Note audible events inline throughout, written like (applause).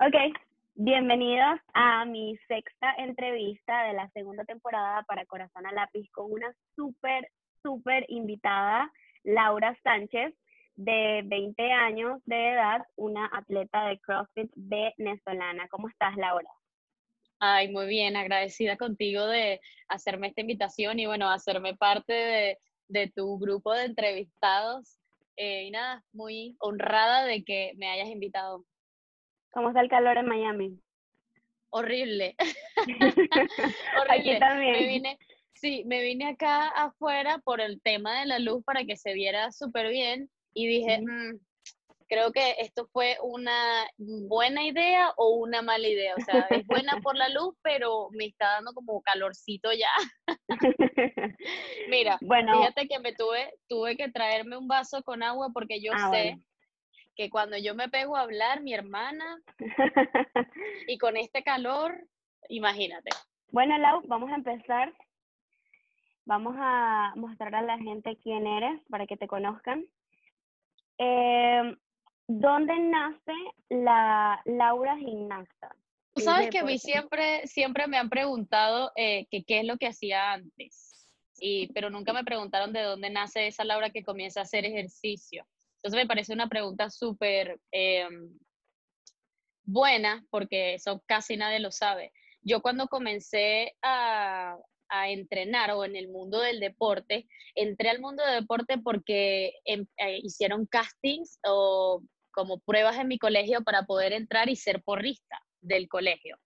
Ok, bienvenidos a mi sexta entrevista de la segunda temporada para Corazón a Lápiz con una súper, súper invitada, Laura Sánchez, de 20 años de edad, una atleta de CrossFit venezolana. ¿Cómo estás, Laura? Ay, muy bien, agradecida contigo de hacerme esta invitación y bueno, hacerme parte de, de tu grupo de entrevistados. Eh, y nada, muy honrada de que me hayas invitado. ¿Cómo está el calor en Miami? Horrible. (laughs) (laughs) Horrible. Aquí también. Me vine, sí, me vine acá afuera por el tema de la luz para que se viera súper bien y dije, creo que esto fue una buena idea o una mala idea. O sea, es buena por la luz, pero me está dando como calorcito ya. (laughs) Mira, bueno, fíjate que me tuve, tuve que traerme un vaso con agua porque yo ah, sé que cuando yo me pego a hablar, mi hermana, (laughs) y con este calor, imagínate. Bueno, Lau, vamos a empezar. Vamos a mostrar a la gente quién eres para que te conozcan. Eh, ¿Dónde nace la Laura Gimnasta? Tú sabes que a mí siempre, siempre me han preguntado eh, que qué es lo que hacía antes, y, pero nunca me preguntaron de dónde nace esa Laura que comienza a hacer ejercicio. Entonces me parece una pregunta súper em, buena porque eso casi nadie lo sabe. Yo cuando comencé a, a entrenar o en el mundo del deporte, entré al mundo del deporte porque em, eh, hicieron castings o como pruebas en mi colegio para poder entrar y ser porrista del colegio.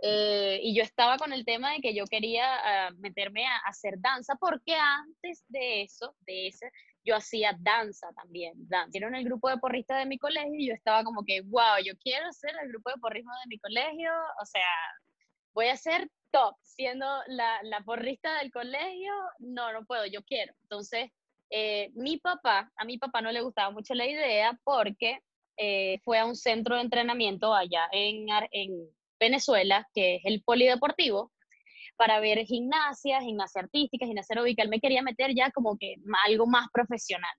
Eh, y yo estaba con el tema de que yo quería ah, meterme a, hacer danza, porque antes de eso, de ese, yo hacía danza también. Danza. Era en el grupo de porristas de mi colegio y yo estaba como que, wow, yo quiero ser el grupo de porrismo de mi colegio, o sea, voy a ser top, siendo la, la porrista del colegio, no, no puedo, yo quiero. Entonces, eh, mi papá, a mi papá no le gustaba mucho la idea porque eh, fue a un centro de entrenamiento allá en, en Venezuela, que es el polideportivo, para ver gimnasia, gimnasia artística, gimnasia aeróbica. Él me quería meter ya como que algo más profesional,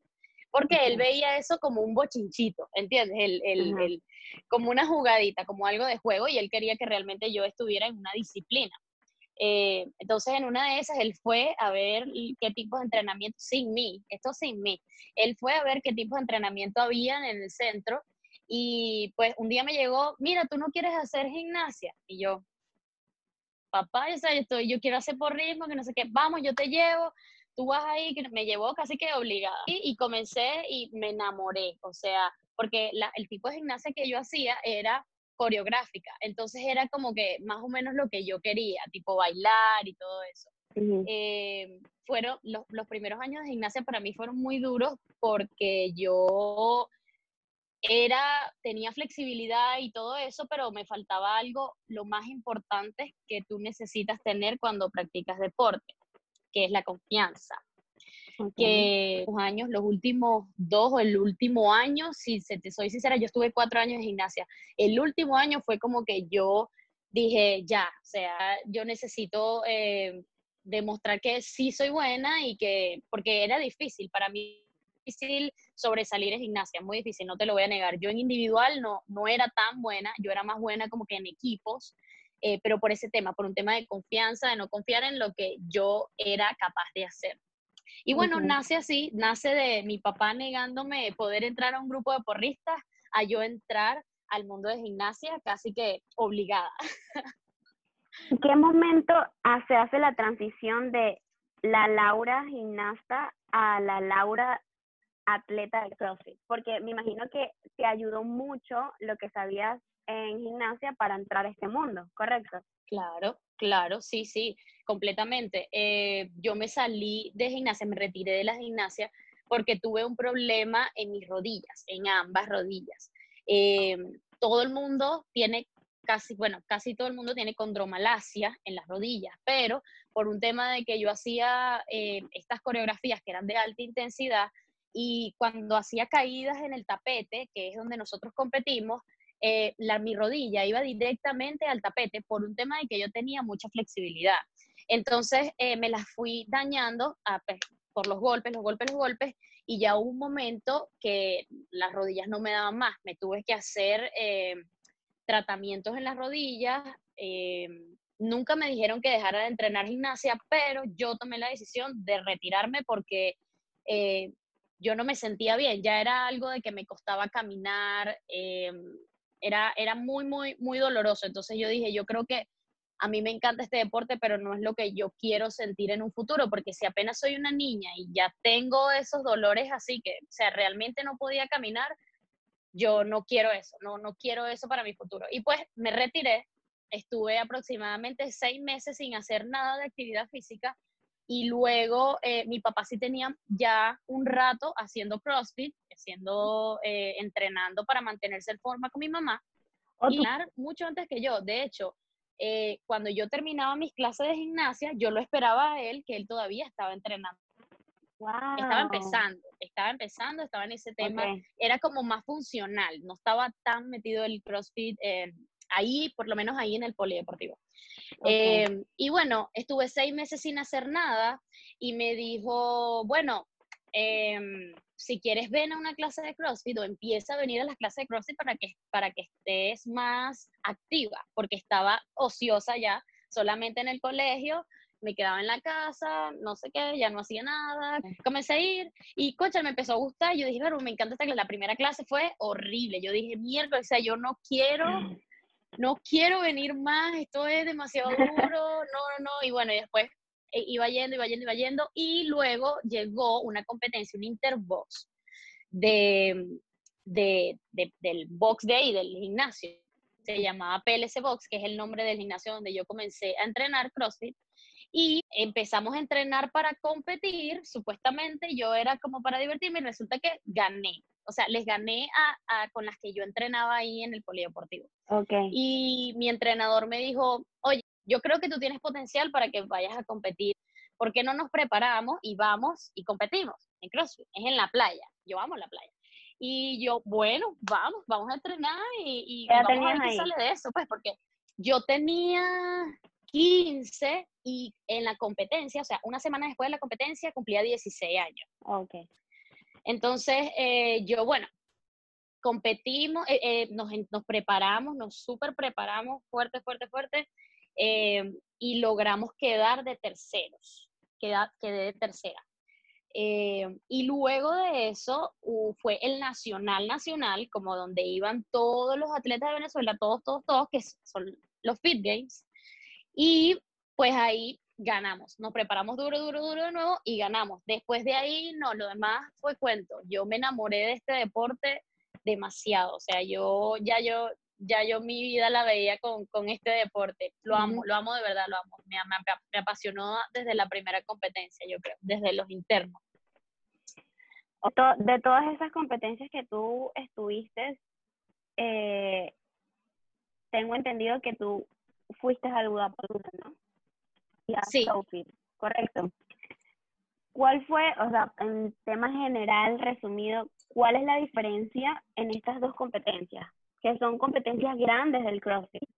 porque él veía eso como un bochinchito, ¿entiendes? El, el, el, como una jugadita, como algo de juego, y él quería que realmente yo estuviera en una disciplina. Eh, entonces, en una de esas, él fue a ver qué tipos de entrenamiento, sin mí, esto sin mí, él fue a ver qué tipos de entrenamiento habían en el centro y pues un día me llegó, mira, tú no quieres hacer gimnasia. Y yo, papá, yo, estoy, yo quiero hacer por ritmo, que no sé qué, vamos, yo te llevo, tú vas ahí, que me llevó casi que obligada. Y, comencé y me enamoré, o sea, porque el tipo de gimnasia que yo hacía era coreográfica. Entonces era como que más o menos lo que yo quería, tipo bailar y todo eso. Eh, fueron los, los, primeros años de gimnasia para mí fueron muy duros porque yo era, tenía flexibilidad y todo eso, pero me faltaba algo, lo más importante que tú necesitas tener cuando practicas deporte, que es la confianza que los años, los últimos dos o el último año, si se te soy sincera, yo estuve cuatro años en gimnasia. El último año fue como que yo dije, ya, o sea, yo necesito eh, demostrar que sí soy buena y que, porque era difícil, para mí difícil sobresalir en gimnasia, muy difícil, no te lo voy a negar. Yo en individual no, no era tan buena, yo era más buena como que en equipos, eh, pero por ese tema, por un tema de confianza, de no confiar en lo que yo era capaz de hacer. Y bueno, nace así, nace de mi papá negándome poder entrar a un grupo de porristas, a yo entrar al mundo de gimnasia casi que obligada. (laughs) ¿En qué momento se hace la transición de la Laura gimnasta a la Laura atleta de CrossFit? Porque me imagino que te ayudó mucho lo que sabías en gimnasia para entrar a este mundo, ¿correcto? Claro, claro, sí, sí completamente. Eh, yo me salí de gimnasia, me retiré de la gimnasia porque tuve un problema en mis rodillas, en ambas rodillas. Eh, todo el mundo tiene casi, bueno, casi todo el mundo tiene condromalacia en las rodillas, pero por un tema de que yo hacía eh, estas coreografías que eran de alta intensidad y cuando hacía caídas en el tapete, que es donde nosotros competimos, la, mi rodilla iba directamente al tapete por un tema de que yo tenía mucha flexibilidad. Entonces eh, me las fui dañando, a, pues, por los golpes, los golpes, los golpes, y ya hubo un momento que las rodillas no me daban más, me tuve que hacer eh, tratamientos en las rodillas, eh, nunca me dijeron que dejara de entrenar gimnasia, pero yo tomé la decisión de retirarme porque eh, yo no me sentía bien, ya era algo de que me costaba caminar, era, era muy, muy, muy doloroso, entonces yo dije, yo creo que a mí me encanta este deporte, pero no es lo que yo quiero sentir en un futuro, porque si apenas soy una niña y ya tengo esos dolores así que, o sea, realmente no podía caminar, yo no quiero eso, no, no quiero eso para mi futuro. Y pues me retiré, estuve aproximadamente seis meses sin hacer nada de actividad física y luego eh, mi papá sí tenía ya un rato haciendo CrossFit, haciendo, eh, entrenando para mantenerse en forma con mi mamá, y mucho antes que yo. De hecho, eh, cuando yo terminaba mis clases de gimnasia, yo lo esperaba a él, que él todavía estaba entrenando. Estaba empezando, estaba empezando, estaba en ese tema, era como más funcional, no estaba tan metido el CrossFit eh, ahí, por lo menos ahí en el polideportivo. Eh, y bueno, estuve seis meses sin hacer nada y me dijo, bueno, em, si quieres ven a una clase de CrossFit o empieza a venir a las clases de CrossFit para que, para que estés más activa, porque estaba ociosa ya, solamente en el colegio, me quedaba en la casa, no sé qué, ya no hacía nada, comencé a ir y, coche, me empezó a gustar, yo dije, pero me encanta esta clase, la primera clase fue horrible, yo dije, mierda, o sea, yo no quiero, no quiero venir más, esto es demasiado (laughs) duro, no, no, no, y bueno, y después e iba yendo, iba yendo, iba yendo, y luego llegó una competencia, un interbox de, de, del box de ahí, del gimnasio. Se llamaba PLC Box, que es el nombre del gimnasio donde yo comencé a entrenar CrossFit. Y empezamos a entrenar para competir, supuestamente yo era como para divertirme y resulta que gané. O sea, les gané a, a con las que yo entrenaba ahí en el polideportivo. Okay. Y mi entrenador me dijo, oye, yo creo que tú tienes potencial para que vayas a competir. ¿Por qué no nos preparamos y vamos y competimos en CrossFit? Es en la playa. Yo amo la playa. Y yo, bueno, vamos, vamos a entrenar y, y vamos a ver qué sale de eso, pues, porque yo tenía 15 y en la competencia, o sea, una semana después de la competencia cumplía 16 años. Ok. Entonces, eh, yo, bueno, competimos, eh, eh, nos, nos preparamos, nos súper preparamos fuerte, fuerte, fuerte. Eh, y logramos quedar de terceros, quedé, quedé de tercera. Eh, y luego de eso fue el Nacional Nacional, como donde iban todos los atletas de Venezuela, todos, todos, todos, que son los Fit Games. Y pues ahí ganamos, nos preparamos duro, duro, duro de nuevo y ganamos. Después de ahí, no, lo demás fue cuento. Yo me enamoré de este deporte demasiado, o sea, yo ya yo ya yo mi vida la veía con, con este deporte. Lo amo, lo amo de verdad, lo amo. Me, me, apasionó desde la primera competencia, yo creo, desde los internos. De todas esas competencias que tú estuviste, eh, tengo entendido que tú fuiste al Budapest, ¿no? Sí. correcto. ¿Cuál fue, o sea, en tema general, resumido, cuál es la diferencia en estas dos competencias? que son competencias grandes del CrossFit.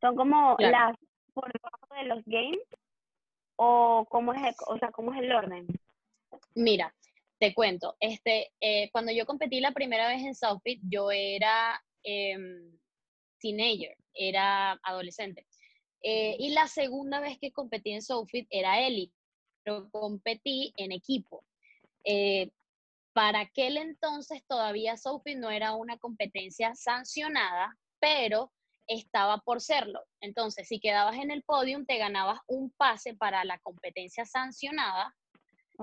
Son como las por debajo de los games o cómo es, o sea, cómo es el orden. Mira, te cuento, este, eh, cuando yo competí la primera vez en Southfit, yo era em, teenager, era adolescente. Eh, y la segunda vez que competí en Southfit era elite, pero competí en equipo. Eh, para aquel entonces todavía Sophie no era una competencia sancionada, pero estaba por serlo. Entonces, si quedabas en el podium, te ganabas un pase para la competencia sancionada,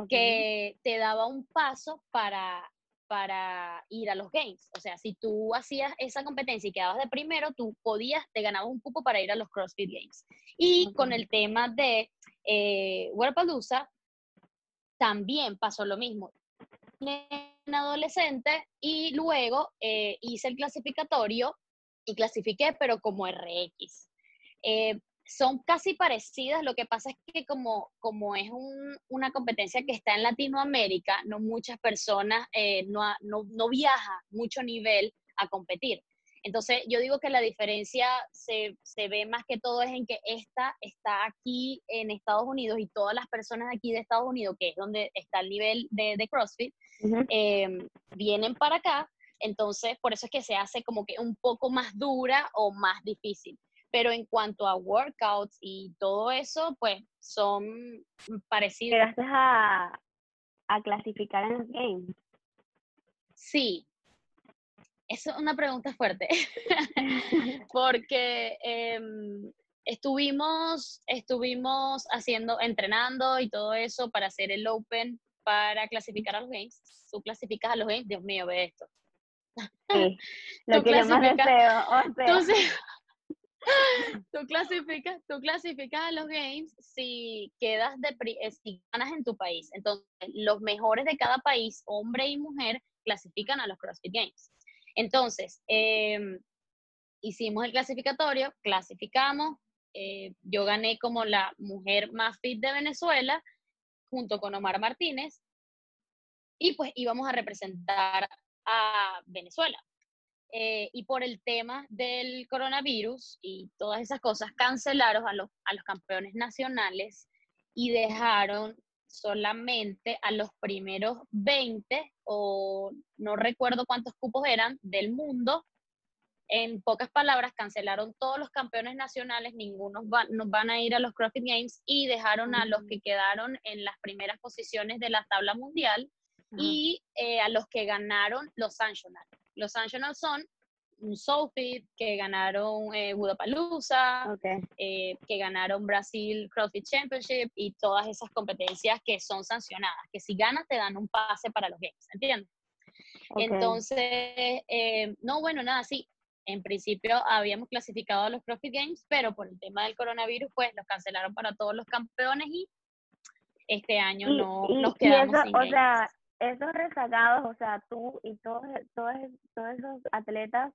que te daba un paso para, para ir a los Games. O sea, si tú hacías esa competencia y quedabas de primero, tú podías, te ganabas un cupo para ir a los CrossFit Games. Y con el tema de eh, también pasó lo mismo en adolescente y luego eh, hice el clasificatorio y clasifiqué, pero como RX. Eh, son casi parecidas, lo que pasa es que como, como es una competencia que está en Latinoamérica, no muchas personas, eh, no, no, no viaja mucho nivel a competir. Entonces, yo digo que la diferencia se, se, ve más que todo es en que esta está aquí en Estados Unidos y todas las personas aquí de Estados Unidos, que es donde está el nivel de, de CrossFit, em, vienen para acá. Entonces, por eso es que se hace como que un poco más dura o más difícil. Pero en cuanto a workouts y todo eso, pues son parecidos. ¿Llegaste a, a clasificar en los games? Sí, es una pregunta fuerte, (laughs) (laughs) porque em, estuvimos, estuvimos haciendo, entrenando y todo eso para hacer el Open, para clasificar a los Games. Tú clasificas a los Games, Dios mío, ve esto. Sí, (laughs) lo que yo más deseo. Entonces, tú (laughs) clasificas, tú clasificas a los games si quedas de eh, si ganas en tu país. Entonces, los mejores de cada país, hombre y mujer, clasifican a los CrossFit Games. Entonces, em, hicimos el clasificatorio, clasificamos, eh, yo gané como la mujer más fit de Venezuela, junto con Omar Martínez, y pues íbamos a representar a Venezuela. Eh, y por el tema del coronavirus y todas esas cosas, cancelaron a los, a los campeones nacionales y dejaron solamente a los primeros 20 o no recuerdo cuántos cupos eran del mundo. En pocas palabras, cancelaron todos los campeones nacionales, ninguno van, nos van a ir a los CrossFit Games y dejaron a los que quedaron en las primeras posiciones de la tabla mundial y eh, a los que ganaron los Sanctionals. Los Sanctionals son un Soulfit, que ganaron eh, Budapalooza, eh, que ganaron Brasil CrossFit Championship y todas esas competencias que son sancionadas, que si ganas te dan un pase para los Games, ¿entiendes? Entonces, eh, no, bueno, nada, sí, en principio habíamos clasificado a los CrossFit Games, pero por el tema del coronavirus, pues los cancelaron para todos los campeones y este año no nos quedamos sin O sea, esos rezagados, o sea, tú y todos, todos, todos esos atletas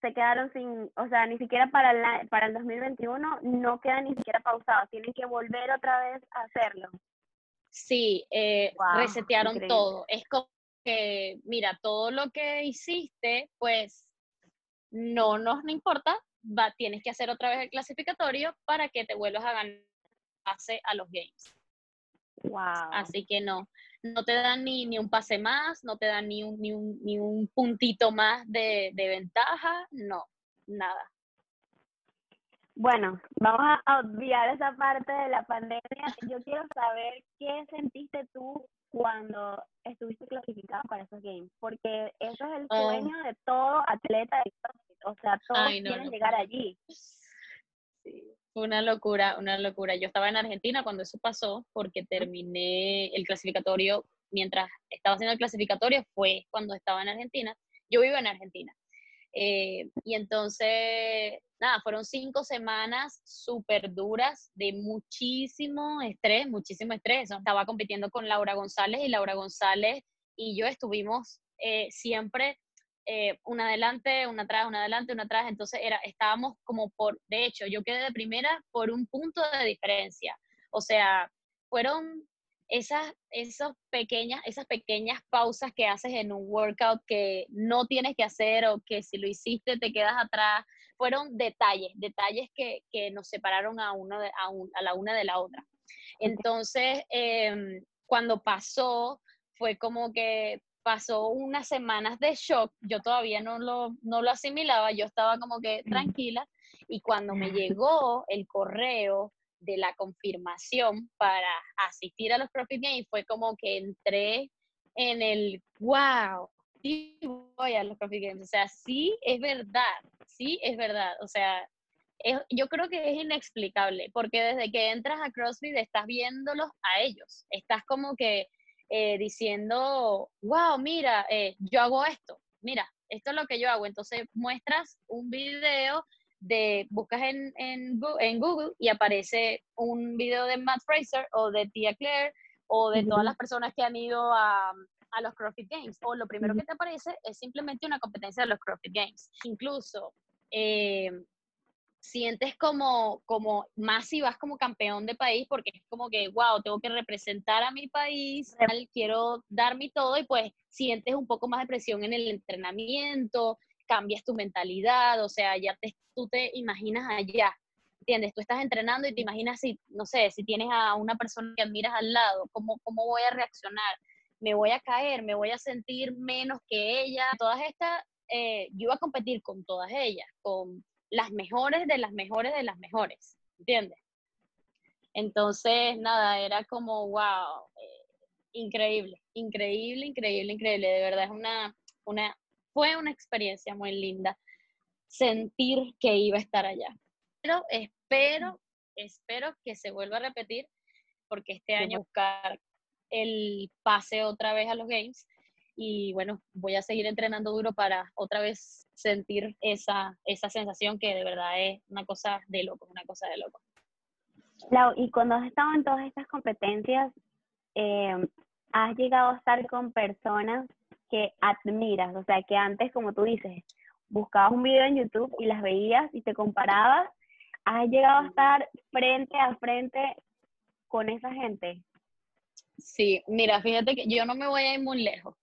se quedaron sin, o sea, ni siquiera para, la, para el 2021 no quedan ni siquiera pausados, tienen que volver otra vez a hacerlo. Sí, eh, resetearon todo. Es como que, mira, todo lo que hiciste, pues no nos no importa, va, tienes que hacer otra vez el clasificatorio para que te vuelvas a ganar a los games. Wow. Así que no, no te dan ni, ni un pase más, no te dan ni un, ni un, ni un puntito más de, ventaja, no, nada. Bueno, vamos a obviar esa parte de la pandemia. Yo quiero saber qué sentiste tú cuando estuviste clasificado para esos games, porque eso es el oh. sueño de todo atleta, o sea, todos quieren llegar allí. Sí. Una locura, una locura. Yo estaba en Argentina cuando eso pasó porque terminé el clasificatorio, mientras estaba haciendo el clasificatorio fue cuando estaba en Argentina. Yo vivo en Argentina. Eh, y entonces, nada, fueron cinco semanas súper duras de muchísimo estrés, muchísimo estrés. Estaba compitiendo con Laura González y Laura González y yo estuvimos eh, siempre eh, una adelante, una atrás, una adelante, una atrás, entonces era, estábamos como por, de hecho, yo quedé de primera por un punto de diferencia, o sea, fueron esas, esas, pequeñas, esas pequeñas pausas que haces en un workout que no tienes que hacer o que si lo hiciste te quedas atrás, fueron detalles, detalles que, que nos separaron a, uno de, a, a, la una de la otra. Entonces, em, cuando pasó, fue como que pasó unas semanas de shock, yo todavía no lo, no lo asimilaba, yo estaba como que tranquila y cuando me llegó el correo de la confirmación para asistir a los Profit Games fue como que entré en el wow, sí voy a los Profit Games, o sea, sí es verdad, sí es verdad, o sea, yo creo que es inexplicable, porque desde que entras a CrossFit estás viéndolos a ellos, estás como que eh, diciendo, wow, mira, eh, yo hago esto, mira, esto es lo que yo hago. Entonces muestras un video de, buscas en, en, en Google y aparece un video de Matt Fraser o de Tia Claire o de todas las personas que han ido a, a los CrossFit Games. O lo primero que te aparece es simplemente una competencia de los CrossFit Games. Incluso eh, sientes como, como más si vas como campeón de país, porque es como que, wow, tengo que representar a mi país, quiero dar mi todo y pues sientes un poco más de presión en el entrenamiento, cambias tu mentalidad, o sea, ya te, tú te imaginas allá, ¿entiendes? Tú estás entrenando y te imaginas si, no sé, si tienes a una persona que admiras al lado, ¿cómo, cómo voy a reaccionar? ¿Me voy a caer? ¿Me voy a sentir menos que ella? Todas estas, eh, yo iba a competir con todas ellas, con las mejores de las mejores de las mejores, ¿entiendes? Entonces, nada, era como, wow, eh, increíble, increíble, increíble, increíble. De verdad es una, una, fue una experiencia muy linda sentir que iba a estar allá. Pero espero, espero que se vuelva a repetir porque este año buscar el pase otra vez a los Games y bueno, voy a seguir entrenando duro para otra vez sentir esa, esa sensación que de verdad es una cosa de loco, una cosa de loco. Lau, y cuando has estado en todas estas competencias, eh, has llegado a estar con personas que admiras, o sea, que antes, como tú dices, buscabas un video en YouTube y las veías y te comparabas, has llegado a estar frente a frente con esa gente. Sí, mira, fíjate que yo no me voy a ir muy lejos,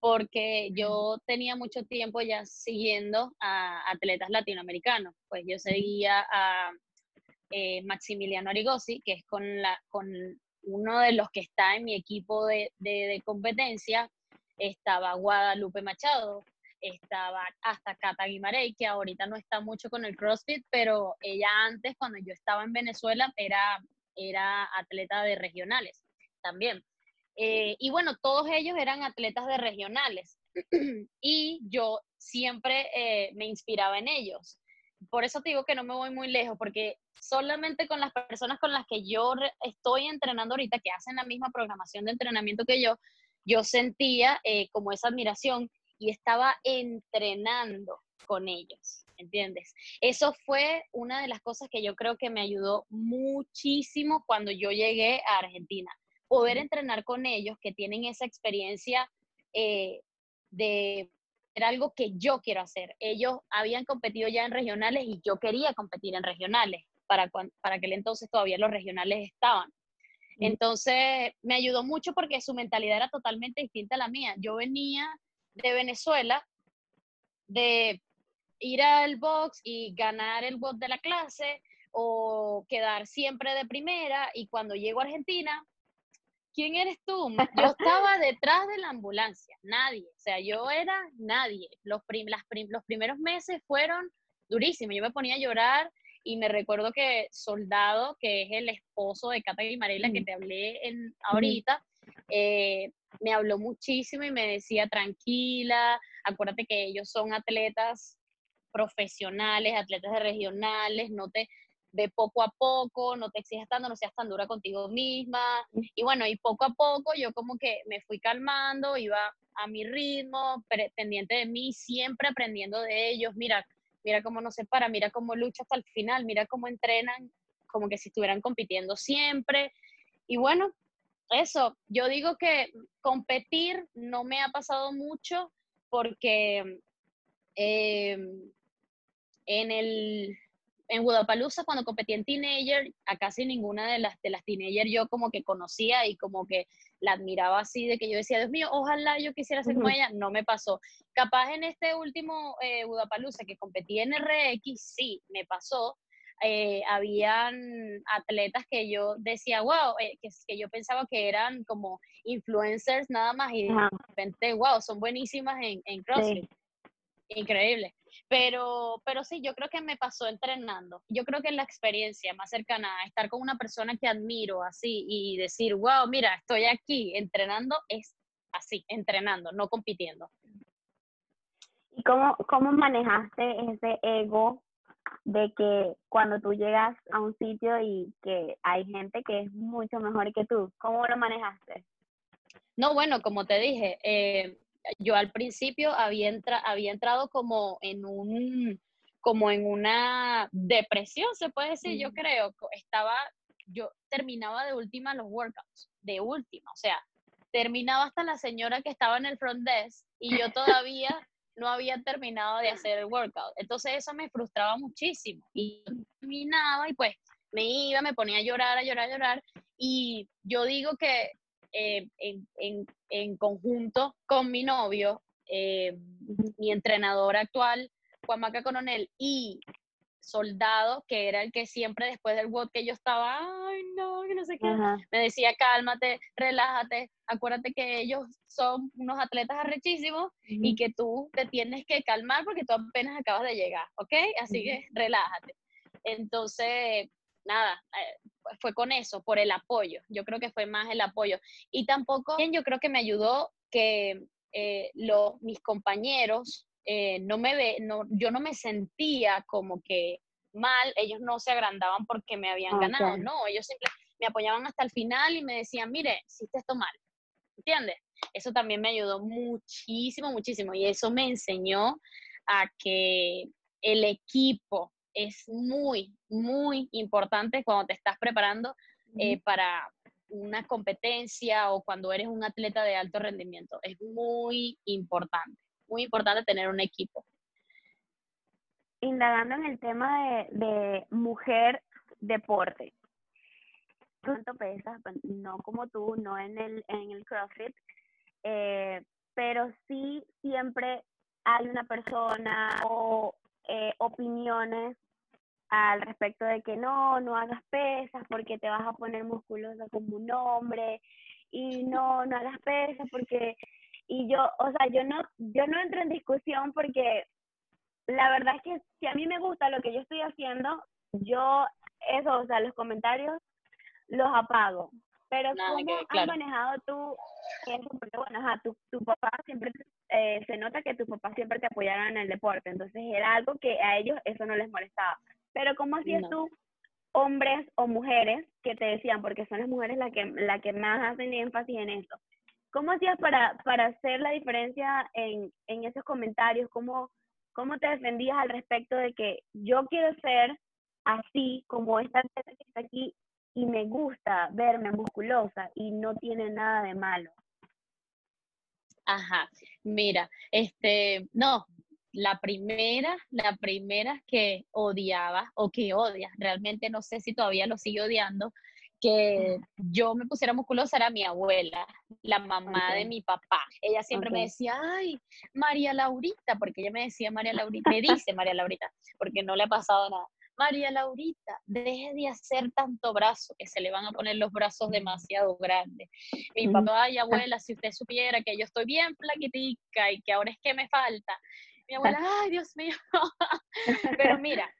porque yo tenía mucho tiempo ya siguiendo a atletas latinoamericanos, pues yo seguía a eh, Maximiliano Arigosi, que es con, la, con uno de los que está en mi equipo de, competencia, estaba Guadalupe Machado, estaba hasta Cata Guimarey, que ahorita no está mucho con el CrossFit, pero ella antes, cuando yo estaba en Venezuela, era, era atleta de regionales también. Eh, y bueno, todos ellos eran atletas de regionales. (clears throat) Y yo siempre eh, me inspiraba en ellos. Por eso te digo que no me voy muy lejos, porque solamente con las personas con las que yo estoy entrenando ahorita, que hacen la misma programación de entrenamiento que yo, yo sentía eh, como esa admiración y estaba entrenando con ellos, ¿entiendes? Eso fue una de las cosas que yo creo que me ayudó muchísimo cuando yo llegué a Argentina, poder entrenar con ellos que tienen esa experiencia eh, de era algo que yo quiero hacer. Ellos habían competido ya en regionales y yo quería competir en regionales. Para, para aquel entonces todavía los regionales estaban. Entonces me ayudó mucho porque su mentalidad era totalmente distinta a la mía. Yo venía de Venezuela de ir al box y ganar el box de la clase o quedar siempre de primera y cuando llego a Argentina ¿quién eres tú? (laughs) Yo estaba detrás de la ambulancia, nadie, o sea, yo era nadie. Los, los primeros meses fueron durísimos, yo me ponía a llorar y me recuerdo que Soldado, que es el esposo de Cata Guimarela que te hablé en, ahorita, eh, me habló muchísimo y me decía, tranquila, acuérdate que ellos son atletas profesionales, atletas de regionales, no te, de poco a poco, no te exijas tanto, no seas tan dura contigo misma. Y bueno, y poco a poco yo como que me fui calmando, iba a mi ritmo, pendiente de mí, siempre aprendiendo de ellos. Mira, mira cómo no se para, mira cómo lucha hasta el final, mira cómo entrenan, como que si estuvieran compitiendo siempre. Y bueno, eso, yo digo que competir no me ha pasado mucho porque eh, en el en Budapalooza cuando competí en teenager, a casi ninguna de las, de las teenager yo como que conocía y como que la admiraba así, de que yo decía, Dios mío, ojalá yo quisiera ser como ella, no me pasó. Capaz en este último eh, Budapalooza que competí en RX, sí, me pasó. Eh, habían atletas que yo decía, wow, eh, que, que, yo pensaba que eran como influencers nada más y de repente, wow, son buenísimas en, en CrossFit. Increíble. Pero, pero sí, yo creo que me pasó entrenando. Yo creo que la experiencia más cercana a estar con una persona que admiro así y decir, wow, mira, estoy aquí entrenando, es así, entrenando, no compitiendo. ¿Y cómo, cómo manejaste ese ego de que cuando tú llegas a un sitio y que hay gente que es mucho mejor que tú, ¿cómo lo manejaste? No, bueno, como te dije, eh, yo al principio había, había entrado como en un como en una depresión, se puede decir, yo creo. Estaba, yo terminaba de última los workouts, de última, o sea, terminaba hasta la señora que estaba en el front desk y yo todavía (laughs) no había terminado de hacer el workout. Entonces eso me frustraba muchísimo y terminaba y pues me iba, me ponía a llorar, a llorar, a llorar y yo digo que eh, en, en, en, conjunto con mi novio, eh, mi entrenador actual, Juan Maca Coronel, y Soldado, que era el que siempre después del WOD que yo estaba, ay no, que no sé qué, me decía cálmate, relájate, acuérdate que ellos son unos atletas arrechísimos y que tú te tienes que calmar porque tú apenas acabas de llegar, ¿ok? Así que relájate. Entonces, nada, eh, fue con eso, por el apoyo. Yo creo que fue más el apoyo. Y tampoco, yo creo que me ayudó que eh, mis compañeros eh, no me ve, no, yo no me sentía como que mal, ellos no se agrandaban porque me habían ganado, no, ellos siempre me apoyaban hasta el final y me decían, mire, hiciste esto mal, ¿entiendes? Eso también me ayudó muchísimo, muchísimo y eso me enseñó a que el equipo es muy, muy importante cuando te estás preparando eh, para una competencia o cuando eres un atleta de alto rendimiento. Es muy importante, muy importante tener un equipo. Indagando en el tema de, mujer deporte, ¿cuánto pesas? No como tú, no en el, en el CrossFit, eh, pero sí siempre hay una persona o eh, opiniones al respecto de que no, no hagas pesas porque te vas a poner musculosa como un hombre y no, no hagas pesas porque y yo, o sea, yo no yo no entro en discusión porque la verdad es que si a mí me gusta lo que yo estoy haciendo, yo eso, o sea, los comentarios los apago. Pero ¿cómo has manejado tú eso? Porque bueno, ajá, tu, tu papá siempre, eh, se nota que tu papá siempre te apoyaron en el deporte, entonces era algo que a ellos eso no les molestaba. Pero ¿cómo hacías tú hombres o mujeres que te decían, porque son las mujeres las que, la que más hacen énfasis en eso? ¿Cómo hacías para, para hacer la diferencia en, en esos comentarios? ¿Cómo, ¿Cómo te defendías al respecto de que yo quiero ser así como esta que está aquí y me gusta verme musculosa y no tiene nada de malo? Ajá, mira, este, no, la primera, la primera que odiaba o que odia, realmente no sé si todavía lo sigue odiando, que yo me pusiera musculosa era mi abuela, la mamá de mi papá. Ella siempre me decía, ay, María Laurita, porque ella me decía María Laurita, me dice María Laurita, porque no le ha pasado nada. María Laurita, deje de hacer tanto brazo, que se le van a poner los brazos demasiado grandes. Mi papá, ay, abuela, si usted supiera que yo estoy bien flaquitica y que ahora es que me falta, mi abuela, ay, Dios mío. (laughs) Pero mira,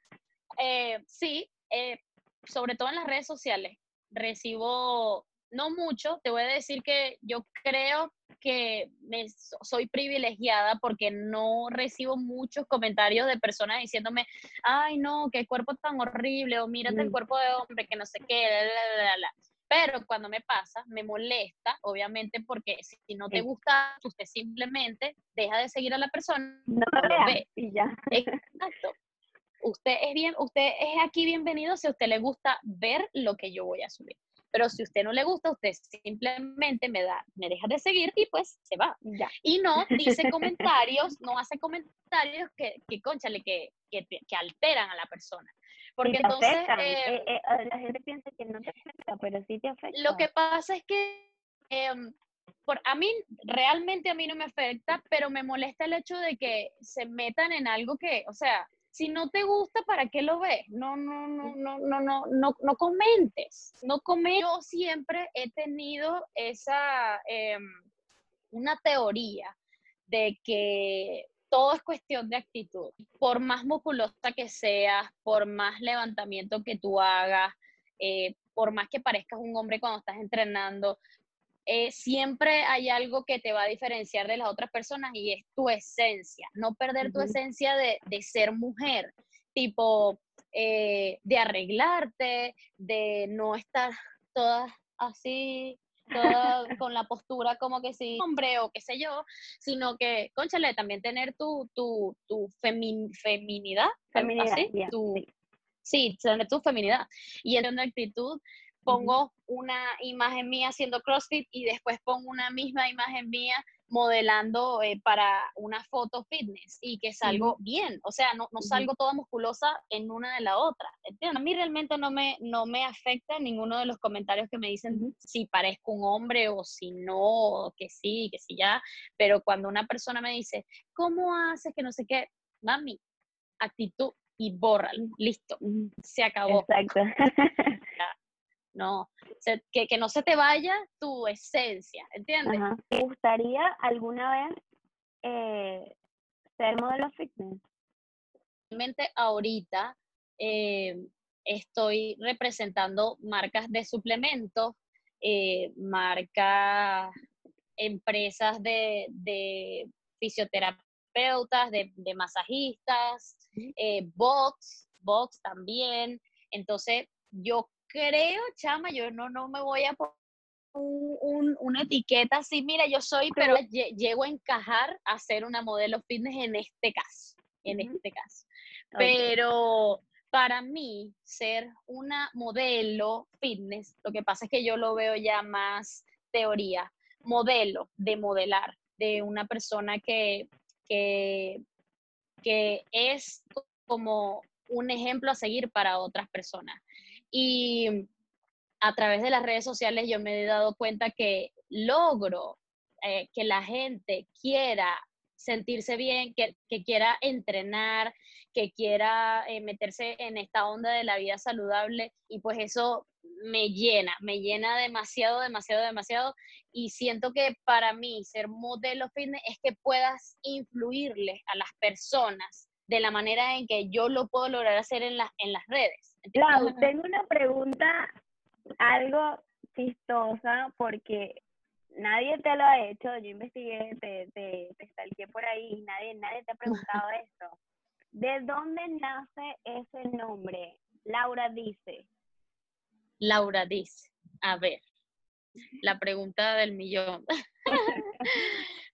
eh, sí, eh, sobre todo en las redes sociales, recibo, no mucho, te voy a decir que yo creo que me, soy privilegiada porque no recibo muchos comentarios de personas diciéndome, ay, no, qué cuerpo tan horrible, o mírate el mm. cuerpo de hombre, que no sé qué, pero cuando me pasa, me molesta, obviamente, porque si no te gusta, usted simplemente deja de seguir a la persona. No lo ve. Y ya. Exacto. Usted es bien, usted es aquí bienvenido si a usted le gusta ver lo que yo voy a subir. Pero si a usted no le gusta, usted simplemente me da, me deja de seguir y pues se va. Ya. Y no dice comentarios, no hace comentarios que, que conchale, que, que, que alteran a la persona. Porque entonces... Eh, eh, eh, la gente piensa que no te afecta, pero sí te afecta. Lo que pasa es que em, por, a mí, realmente a mí no me afecta, pero me molesta el hecho de que se metan en algo que, o sea, si no te gusta, ¿para qué lo ves? No, no, no, no, no, no, no, no comentes. No comentes. Yo siempre he tenido esa, em, una teoría de que todo es cuestión de actitud. Por más musculosa que seas, por más levantamiento que tú hagas, eh, por más que parezcas un hombre cuando estás entrenando, eh, siempre hay algo que te va a diferenciar de las otras personas y es tu esencia. No perder tu esencia de, ser mujer, tipo eh, de arreglarte, de no estar toda así (laughs) con la postura como que sí, hombre o qué sé yo, sino que, conchale, también tener tu, tu, tu feminidad, feminidad sí, tener tu feminidad. Y en una actitud, pongo una imagen mía haciendo CrossFit y después pongo una misma imagen mía modelando eh, para una foto fitness y que salgo bien, o sea, no, no salgo toda musculosa en una de la otra. A mí realmente no me, no me afecta ninguno de los comentarios que me dicen si parezco un hombre o si no, que sí, que sí ya, pero cuando una persona me dice, ¿cómo haces que no sé qué? Mami, actitud y bórralo, listo, se acabó. Exacto. (laughs) no, que, que, no se te vaya tu esencia, ¿entiendes? ¿Te gustaría alguna vez eh, ser modelo fitness? Realmente ahorita eh, estoy representando marcas de suplementos, eh, marcas, empresas de, de fisioterapeutas, de, de masajistas, box, box también. Entonces, yo creo, chama, yo no, no me voy a poner un, una etiqueta así, mira, yo soy, pero llego a encajar a ser una modelo fitness en este caso, en este caso. Pero para mí, ser una modelo fitness, lo que pasa es que yo lo veo ya más teoría, modelo de modelar, de una persona que, que, que es como un ejemplo a seguir para otras personas. Y a través de las redes sociales yo me he dado cuenta que logro eh, que la gente quiera sentirse bien, que, quiera entrenar, que quiera eh, meterse en esta onda de la vida saludable y pues eso me llena, me llena demasiado, demasiado, demasiado y siento que para mí ser modelo fitness es que puedas influirle a las personas de la manera en que yo lo puedo lograr hacer en, en las redes. Claro, tengo una pregunta algo chistosa porque nadie te lo ha hecho. Yo investigué, te, te, te por ahí y nadie, nadie te ha preguntado (laughs) esto. ¿De dónde nace ese nombre? Laura dice. Laura dice. A ver, la pregunta del millón. (laughs)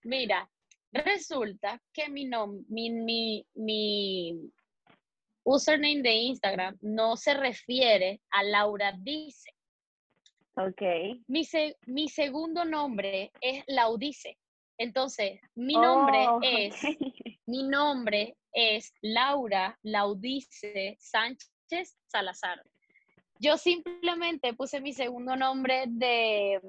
Mira, resulta que mi, nombre, mi, mi, mi, username de Instagram no se refiere a Laura Dice. Ok. Mi, mi segundo nombre es Laudice. Entonces, mi nombre oh, es, mi nombre es Laura Laudice Sánchez Salazar. Yo simplemente puse mi segundo nombre de,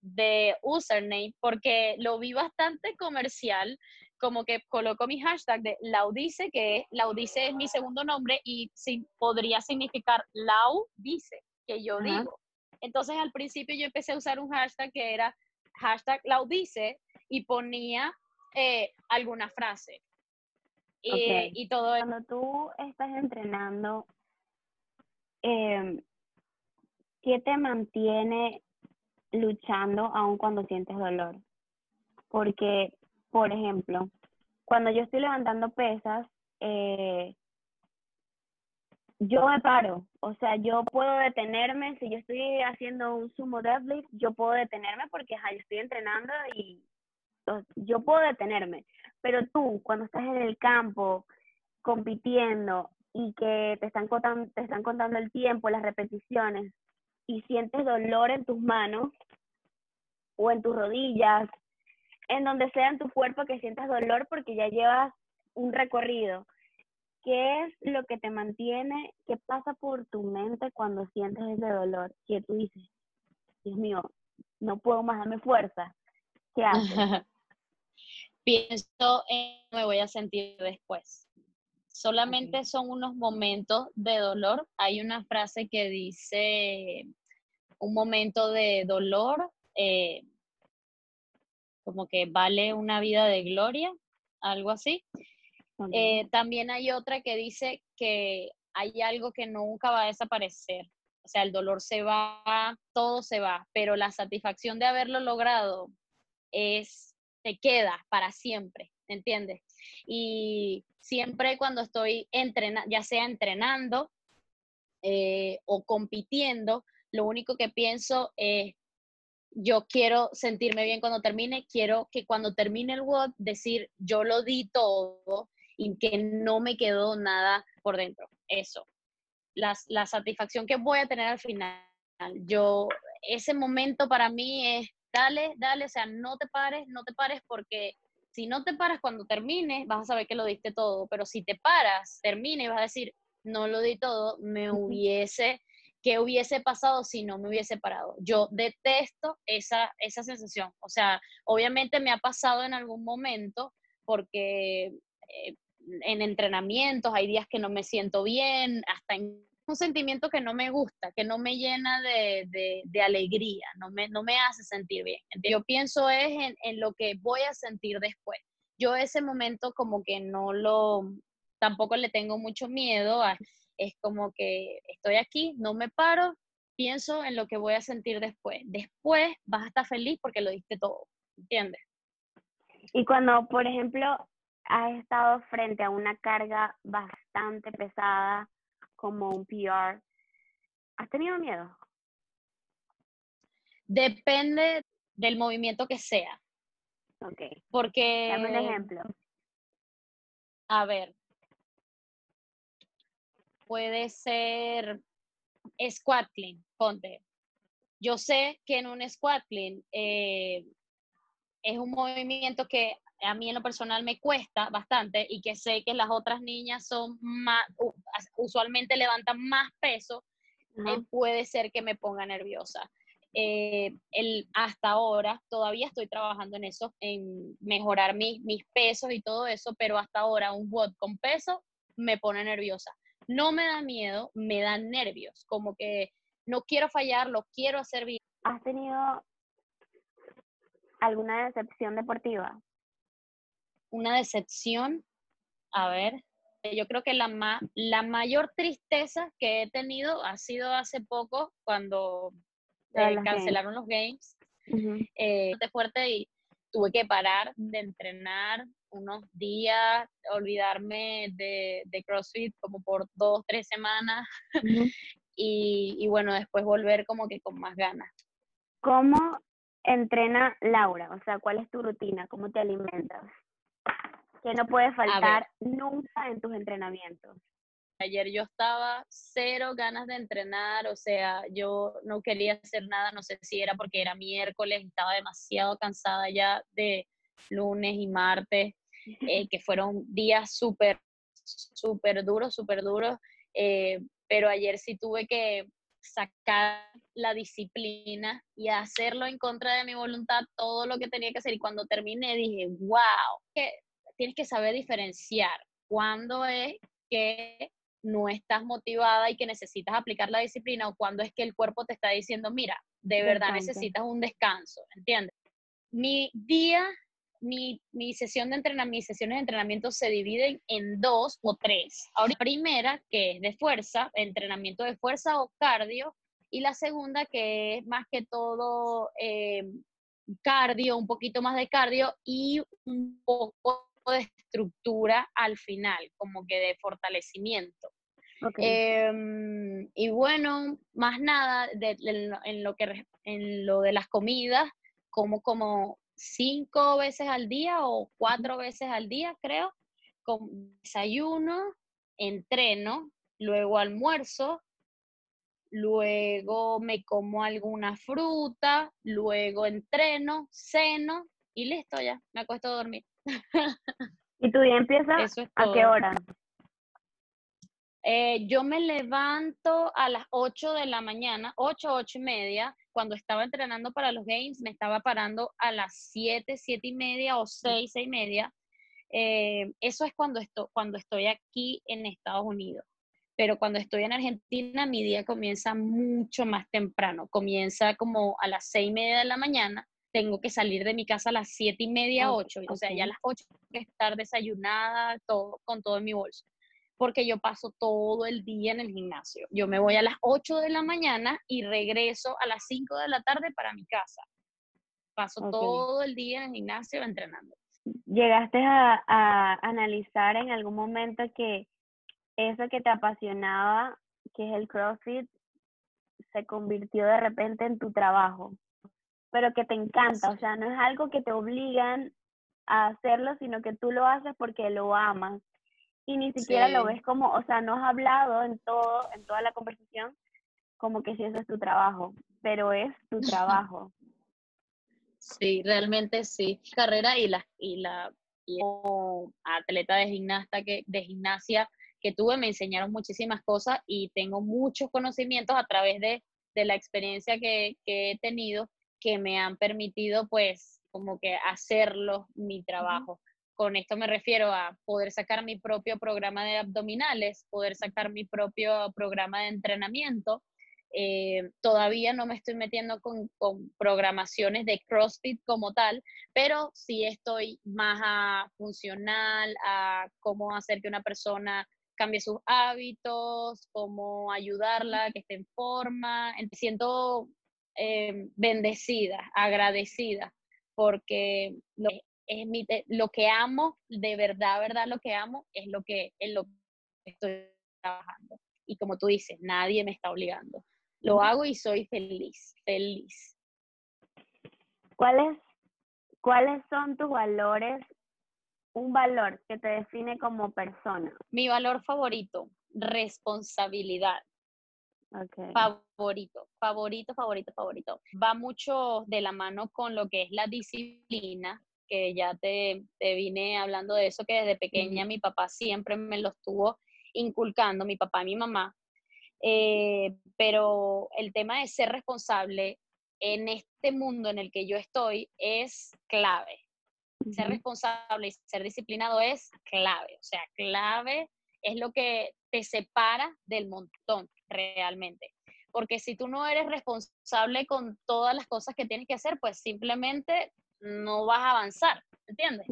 de username porque lo vi bastante comercial como que coloco mi hashtag de Laudice, que Laudice es mi segundo nombre y podría significar Lau dice, que yo digo. Entonces al principio yo empecé a usar un hashtag que era hashtag Laudice y ponía eh, alguna frase. Y, todo Cuando tú estás entrenando, em, ¿qué te mantiene luchando aun cuando sientes dolor? Porque por ejemplo, cuando yo estoy levantando pesas, eh, yo me paro, o sea, yo puedo detenerme, si yo estoy haciendo un sumo deadlift, yo puedo detenerme porque yo estoy entrenando y yo puedo detenerme, pero tú cuando estás en el campo compitiendo y que te están contando, te están contando el tiempo, las repeticiones y sientes dolor en tus manos o en tus rodillas en donde sea en tu cuerpo que sientas dolor porque ya llevas un recorrido. ¿Qué es lo que te mantiene? ¿Qué pasa por tu mente cuando sientes ese dolor? Que tú dices, Dios mío, no puedo más darme fuerza. ¿Qué haces? (laughs) Pienso en me voy a sentir después. Solamente son unos momentos de dolor. Hay una frase que dice, un momento de dolor eh, como que vale una vida de gloria, algo así. Eh, también hay otra que dice que hay algo que nunca va a desaparecer. O sea, el dolor se va, todo se va, pero la satisfacción de haberlo logrado es, te queda para siempre, ¿entiendes? Y siempre cuando estoy entrenando, ya sea entrenando eh, o compitiendo, lo único que pienso es yo quiero sentirme bien cuando termine, quiero que cuando termine el WOD decir yo lo di todo y que no me quedó nada por dentro. Eso. La, la satisfacción que voy a tener al final. Yo, ese momento para mí es dale, dale, o sea, no te pares, no te pares porque si no te paras cuando termines, vas a saber que lo diste todo, pero si te paras, termina y vas a decir, no lo di todo, me hubiese, ¿qué hubiese pasado si no me hubiese parado? Yo detesto esa, esa sensación, o sea, obviamente me ha pasado en algún momento porque eh, en entrenamientos hay días que no me siento bien, hasta en un sentimiento que no me gusta, que no me llena de, alegría, no me, no me hace sentir bien. yo pienso es en, lo que voy a sentir después. Yo ese momento como que no lo, tampoco le tengo mucho miedo, es como que estoy aquí, no me paro, pienso en lo que voy a sentir después. Después vas a estar feliz porque lo diste todo, ¿entiendes? Y cuando, por ejemplo, has estado frente a una carga bastante pesada, como un PR, ¿has tenido miedo? Depende del movimiento que sea. Ok. Porque. Dame un ejemplo. A ver. Puede ser squat clean, ponte. Yo sé que en un squat clean eh, es un movimiento que a mí en lo personal me cuesta bastante y que sé que las otras niñas son más, usualmente levantan más peso, eh, puede ser que me ponga nerviosa. Eh, el, hasta ahora todavía estoy trabajando en eso, en mejorar mis pesos y todo eso, pero hasta ahora un WOD con peso me pone nerviosa. No me da miedo, me dan nervios, como que no quiero fallar, lo quiero hacer bien. ¿Has tenido alguna decepción deportiva? Una decepción, a ver, yo creo que la, la mayor tristeza que he tenido ha sido hace poco cuando eh, cancelaron los games. Eh, fuerte y tuve que parar de entrenar unos días, olvidarme de, CrossFit como por dos, tres semanas (laughs) y, y, bueno, después volver como que con más ganas. ¿Cómo entrena Laura? O sea, ¿cuál es tu rutina? ¿Cómo te alimentas? Que no puede faltar nunca en tus entrenamientos? Ayer yo estaba cero ganas de entrenar, o sea, yo no quería hacer nada, no sé si era porque era miércoles, estaba demasiado cansada ya de lunes y martes, eh, que fueron días súper, súper duros, súper duros, eh, pero ayer sí tuve que sacar la disciplina y hacerlo en contra de mi voluntad, todo lo que tenía que hacer. Y cuando terminé dije, wow, que tienes que saber diferenciar cuándo es que no estás motivada y que necesitas aplicar la disciplina o cuándo es que el cuerpo te está diciendo, mira, de verdad necesitas un descanso, ¿entiendes? Mi día, mi, mi sesión de entrenamiento, mis sesiones de entrenamiento se dividen en dos o tres. Ahora, primera, que es de fuerza, entrenamiento de fuerza o cardio, y la segunda, que es más que todo eh, cardio, un poquito más de cardio y un poco de estructura al final, como que de fortalecimiento. Em, y bueno, más nada, en, lo que, en lo de las comidas, como como cinco veces al día o cuatro veces al día, creo, con desayuno, entreno, luego almuerzo, luego me como alguna fruta, luego entreno, ceno y listo ya, me acuesto a dormir. (laughs) ¿Y tu día empieza a qué hora? Eh, yo me levanto a las 8 de la mañana, 8, 8 y media. Cuando estaba entrenando para los games, me estaba parando a las 7, 7 y media o 6, 6 y media. Eh, eso es cuando, estoy, cuando estoy aquí en Estados Unidos. Pero cuando estoy en Argentina, mi día comienza mucho más temprano. Comienza como a las 6 y media de la mañana tengo que salir de mi casa a las siete y media, ocho, o sea, ya a las ocho tengo que estar desayunada, todo, con todo en mi bolso, porque yo paso todo el día en el gimnasio. Yo me voy a las 8 de la mañana y regreso a las 5 de la tarde para mi casa. Paso todo el día en el gimnasio entrenando. ¿Llegaste a, a analizar en algún momento que eso que te apasionaba, que es el CrossFit, se convirtió de repente en tu trabajo? Pero que te encanta, o sea, no es algo que te obligan a hacerlo, sino que tú lo haces porque lo amas y ni siquiera lo ves como, o sea, no has hablado en todo, en toda la conversación como que si eso es tu trabajo, pero es tu (laughs) trabajo. Sí, realmente sí. Carrera y la, y la atleta de gimnasta que, de gimnasia que tuve me enseñaron muchísimas cosas y tengo muchos conocimientos a través de, de la experiencia que, que, he tenido que me han permitido pues como que hacerlo mi trabajo. Con esto me refiero a poder sacar mi propio programa de abdominales, poder sacar mi propio programa de entrenamiento. Eh, todavía no me estoy metiendo con, con, programaciones de CrossFit como tal, pero sí estoy más a funcional, a cómo hacer que una persona cambie sus hábitos, cómo ayudarla, que esté en forma. Siento eh, bendecida, agradecida, porque lo, es mi, lo que amo, de verdad, verdad, lo que amo es lo que, es lo que estoy trabajando. Y como tú dices, nadie me está obligando. Lo hago y soy feliz, feliz. ¿Cuáles, ¿Cuáles son tus valores? Un valor que te define como persona. Mi valor favorito, responsabilidad. Okay. Favorito, favorito, favorito, favorito. Va mucho de la mano con lo que es la disciplina, que ya te, te vine hablando de eso, que desde pequeña mi papá siempre me lo estuvo inculcando, mi papá y mi mamá. Eh, pero el tema de ser responsable en este mundo en el que yo estoy es clave. Ser responsable y ser disciplinado es clave, o sea, clave es lo que te separa del montón realmente. Porque si tú no eres responsable con todas las cosas que tienes que hacer, pues simplemente no vas a avanzar, ¿entiendes?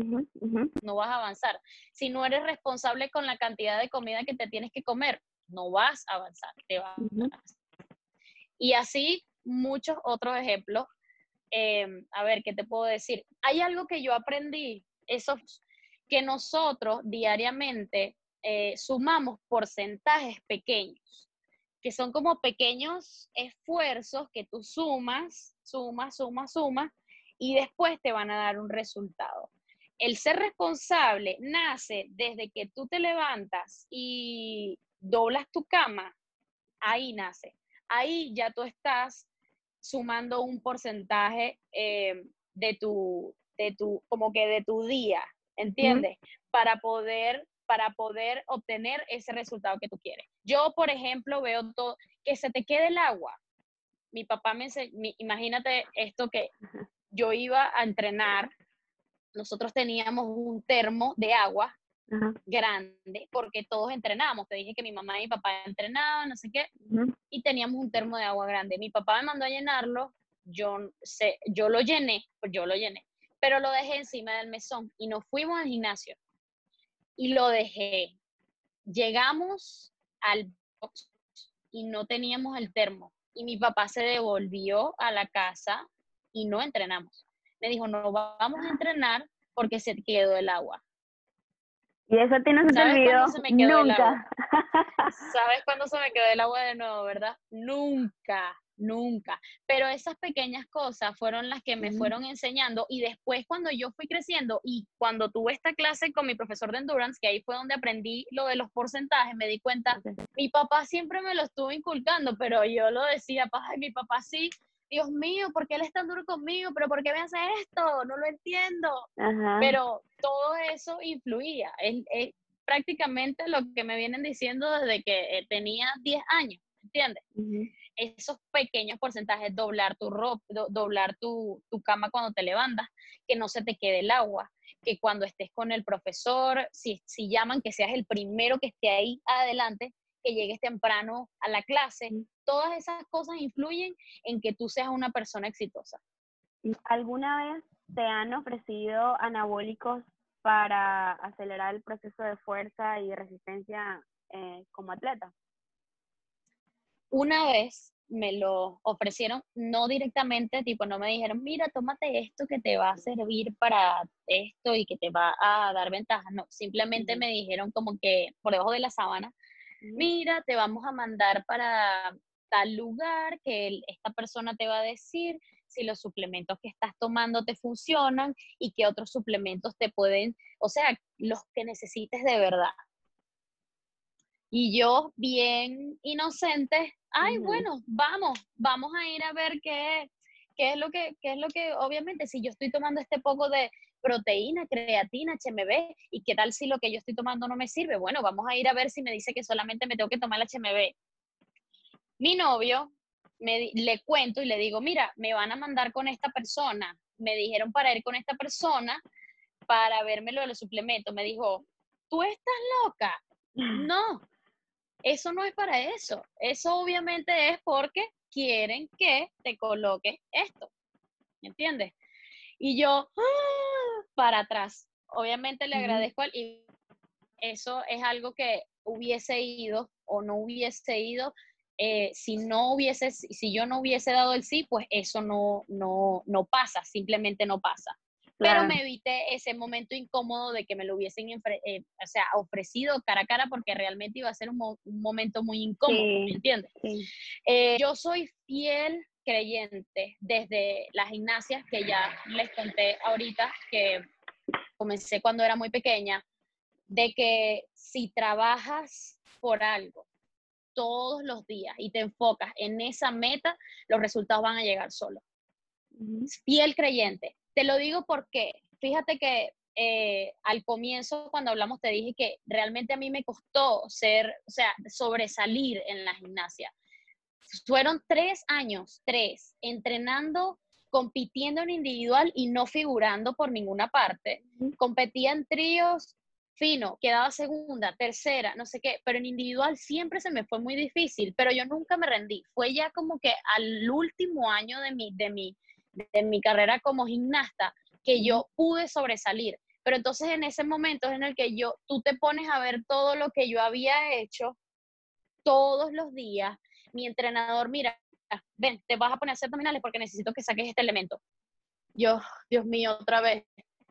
No vas a avanzar. Si no eres responsable con la cantidad de comida que te tienes que comer, no vas a avanzar, te vas Y así muchos otros ejemplos. Em, a ver, ¿qué te puedo decir? Hay algo que yo aprendí, eso que nosotros diariamente eh, sumamos porcentajes pequeños, que son como pequeños esfuerzos que tú sumas, sumas, sumas, sumas, y después te van a dar un resultado. El ser responsable nace desde que tú te levantas y doblas tu cama, ahí nace. Ahí ya tú estás sumando un porcentaje eh, de, tu, de tu, como que de tu día, ¿entiendes? Para poder para poder obtener ese resultado que tú quieres. Yo, por ejemplo, veo todo, que se te quede el agua. Mi papá me enseñó, imagínate esto que yo iba a entrenar, nosotros teníamos un termo de agua grande porque todos entrenábamos. Te dije que mi mamá y mi papá entrenaban, no sé qué, y teníamos un termo de agua grande. Mi papá me mandó a llenarlo, yo, sé, yo lo llené, pues yo lo llené, pero lo dejé encima del mesón y nos fuimos al gimnasio y lo dejé. Llegamos al box y no teníamos el termo y mi papá se devolvió a la casa y no entrenamos. Me dijo, no vamos a entrenar porque se quedó el agua. Y eso tiene sentido nunca. ¿Sabes cuándo se me quedó el agua de nuevo, verdad? Nunca, nunca. Pero esas pequeñas cosas fueron las que me fueron enseñando y después cuando yo fui creciendo y cuando tuve esta clase con mi profesor de endurance, que ahí fue donde aprendí lo de los porcentajes, me di cuenta, mi papá siempre me lo estuvo inculcando, pero yo lo decía, mi papá sí, Dios mío, ¿por qué él es tan duro conmigo? ¿Pero por qué me hace esto? No lo entiendo. Pero todo eso influía. Es, prácticamente lo que me vienen diciendo desde que eh, tenía 10 años, ¿entiendes? Esos pequeños porcentajes, doblar tu ropa, doblar tu, tu cama cuando te levantas, que no se te quede el agua, que cuando estés con el profesor, si, si llaman, que seas el primero que esté ahí adelante, que llegues temprano a la clase. Todas esas cosas influyen en que tú seas una persona exitosa. ¿Alguna vez te han ofrecido anabólicos para acelerar el proceso de fuerza y resistencia eh, como atleta? Una vez me lo ofrecieron, no directamente, tipo, no me dijeron, mira, tómate esto que te va a servir para esto y que te va a dar ventaja. No, simplemente me dijeron como que por debajo de la sábana, mira, te vamos a mandar para tal lugar que esta persona te va a decir si los suplementos que estás tomando te funcionan y qué otros suplementos te pueden, o sea, los que necesites de verdad. Y yo, bien inocente, ay, bueno, vamos, vamos a ir a ver qué, ¿qué es lo que, qué es lo que, obviamente, si yo estoy tomando este poco de proteína, creatina, HMB, y qué tal si lo que yo estoy tomando no me sirve? Bueno, vamos a ir a ver si me dice que solamente me tengo que tomar el HMB. Mi novio, me, le cuento y le digo, mira, me van a mandar con esta persona, me dijeron para ir con esta persona para verme lo de los suplementos. Me dijo, ¿tú estás loca? No, eso no es para eso. Eso obviamente es porque quieren que te coloques esto. ¿Me entiendes? Y yo, ¡ah! para atrás. Obviamente le agradezco al, y eso es algo que hubiese ido o no hubiese ido. Eh, si no hubiese, si yo no hubiese dado el sí, pues eso no, no, no pasa, simplemente no pasa pero me evité ese momento incómodo de que me lo hubiesen eh, o sea, ofrecido cara a cara porque realmente iba a ser un, momento muy incómodo, ¿me entiendes? Eh, yo soy fiel creyente desde las gimnasias que ya les conté ahorita, que comencé cuando era muy pequeña, de que si trabajas por algo todos los días y te enfocas en esa meta, los resultados van a llegar solos. Fiel creyente. Te lo digo porque, fíjate que eh, al comienzo, cuando hablamos, te dije que realmente a mí me costó ser, o sea, sobresalir en la gimnasia. Fueron tres años, tres, entrenando, compitiendo en individual y no figurando por ninguna parte. Competía en tríos, fino, quedaba segunda, tercera, no sé qué, pero en individual siempre se me fue muy difícil, pero yo nunca me rendí. Fue ya como que al último año de mi, de mi, de mi carrera como gimnasta que yo pude sobresalir. Pero entonces en ese momento es en el que yo, tú te pones a ver todo lo que yo había hecho todos los días. Mi entrenador, mira, ven, te vas a poner a hacer abdominales porque necesito que saques este elemento. Yo, Dios mío, otra vez.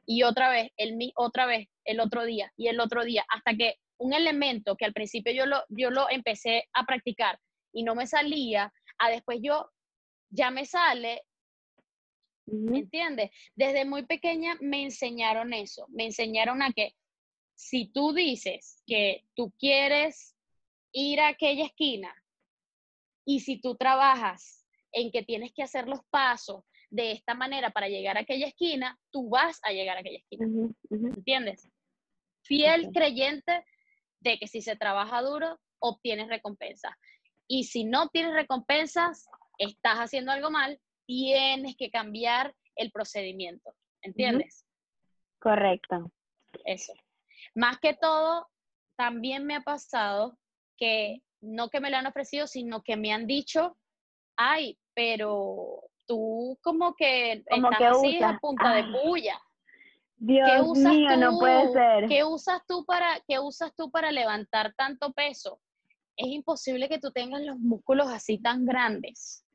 Y otra vez, el, otra vez, el otro día y el otro día, hasta que un elemento que al principio yo lo, yo lo empecé a practicar y no me salía, a después yo ya me sale ¿Me entiendes? Desde muy pequeña me enseñaron eso, me enseñaron a que si tú dices que tú quieres ir a aquella esquina y si tú trabajas en que tienes que hacer los pasos de esta manera para llegar a aquella esquina, tú vas a llegar a aquella esquina. ¿Me ¿Entiendes? Fiel creyente de que si se trabaja duro, obtienes recompensas. Y si no tienes recompensas, estás haciendo algo mal tienes que cambiar el procedimiento, ¿entiendes? Correcto. Eso. Más que todo, también me ha pasado que no que me lo han ofrecido, sino que me han dicho, ay, pero tú como que como estás que así a punta de puya. Dios ¿Qué usas mío, tú, no puede ser. ¿qué usas, tú para, ¿Qué usas tú para levantar tanto peso? Es imposible que tú tengas los músculos así tan grandes.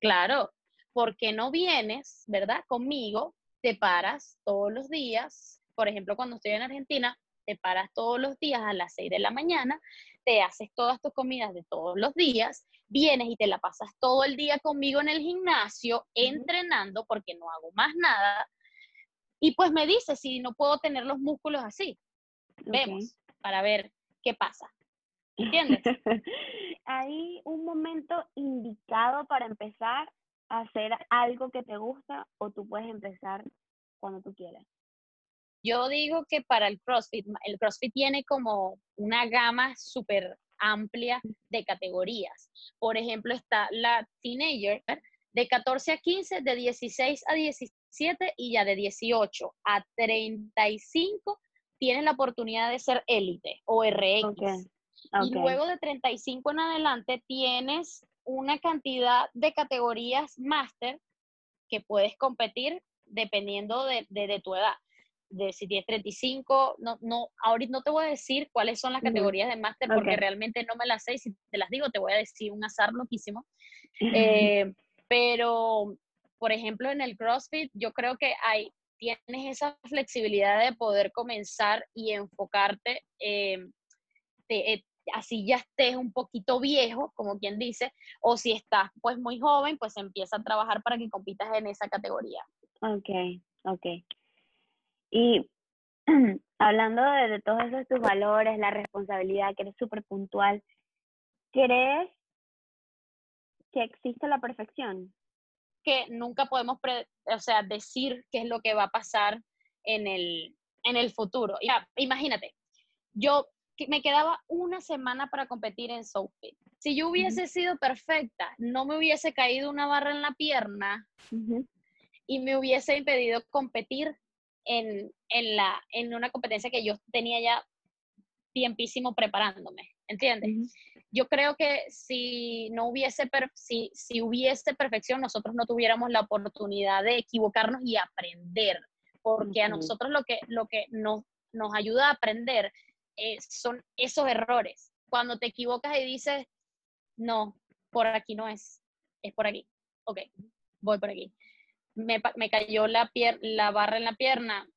Claro, ¿por qué no vienes, verdad? Conmigo, te paras todos los días, por ejemplo, cuando estoy en Argentina, te paras todos los días a las 6 de la mañana, te haces todas tus comidas de todos los días, vienes y te la pasas todo el día conmigo en el gimnasio, entrenando, porque no hago más nada, y pues me dices si no puedo tener los músculos así. Vemos, para ver qué pasa. (laughs) ¿Entiendes? Hay un momento indicado para empezar hacer algo que te gusta o tú puedes empezar cuando tú quieras? Yo digo que para el CrossFit, el CrossFit tiene como una gama súper amplia de categorías. Por ejemplo, está la teenager de 14 a 15, de 16 a 17 y ya de 18 a 35 tienes la oportunidad de ser élite o RX. Y luego de 35 en adelante tienes una cantidad de categorías máster que puedes competir dependiendo de, tu edad. De si tienes 35, no, no, ahorita no te voy a decir cuáles son las categorías de máster porque realmente no me las sé y si te las digo te voy a decir un azar loquísimo. Eh, pero, por ejemplo, en el CrossFit yo creo que hay, tienes esa flexibilidad de poder comenzar y enfocarte. Eh, eh, así ya estés un poquito viejo, como quien dice, o si estás pues muy joven, pues empieza a trabajar para que compitas en esa categoría. Ok, ok. Y (clears throat) hablando de, todos esos tus valores, la responsabilidad, que eres súper puntual, ¿crees que existe la perfección? que nunca podemos, o sea, decir qué es lo que va a pasar en el, en el futuro. Ya, imagínate, yo me quedaba una semana para competir en Sophie. Si yo hubiese sido perfecta, no me hubiese caído una barra en la pierna y me hubiese impedido competir en, en, la, en una competencia que yo tenía ya tiempísimo preparándome, ¿entiendes? Yo creo que si no hubiese, si, si hubiese perfección, nosotros no tuviéramos la oportunidad de equivocarnos y aprender, porque a nosotros lo que, lo que nos, nos ayuda a aprender eh, son esos errores. Cuando te equivocas y dices, no, por aquí no es, es por aquí. Ok, voy por aquí. Me, me cayó la, la barra en la pierna,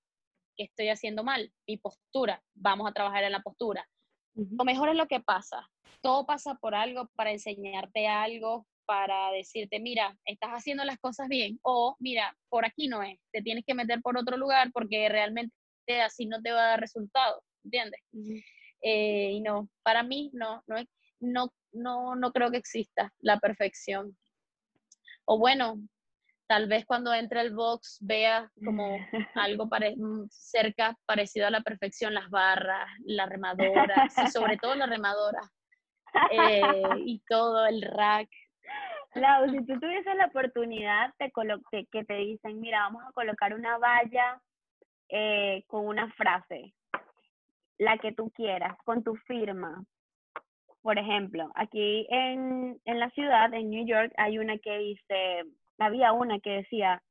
que estoy haciendo mal? Mi postura, vamos a trabajar en la postura. Lo mejor es lo que pasa. Todo pasa por algo, para enseñarte algo, para decirte, mira, estás haciendo las cosas bien, o mira, por aquí no es, te tienes que meter por otro lugar porque realmente así no te va a dar resultado. ¿Entiendes? Eh, y no, para mí no, no, no, no, no creo que exista la perfección. O bueno, tal vez cuando entre el box vea como (laughs) algo mm, cerca parecido a la perfección, las barras, la remadora, sobre todo la remadora, eh, (laughs) y todo el rack. Lau, si tú tuvieses la oportunidad de que te dicen, mira, vamos a colocar una valla eh, con una frase, la que tú quieras, con tu firma. Por ejemplo, aquí en, en la ciudad, en New York, hay una que dice, había una que decía,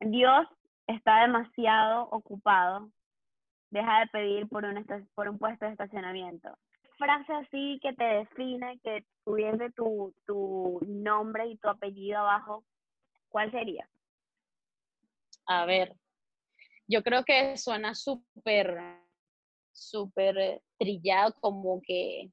Dios está demasiado ocupado, deja de pedir por un, por un puesto de estacionamiento. Frase así que te define, que tuviese tu, tu nombre y tu apellido abajo, ¿cuál sería? A ver, yo creo que suena súper súper eh, trillado, como que,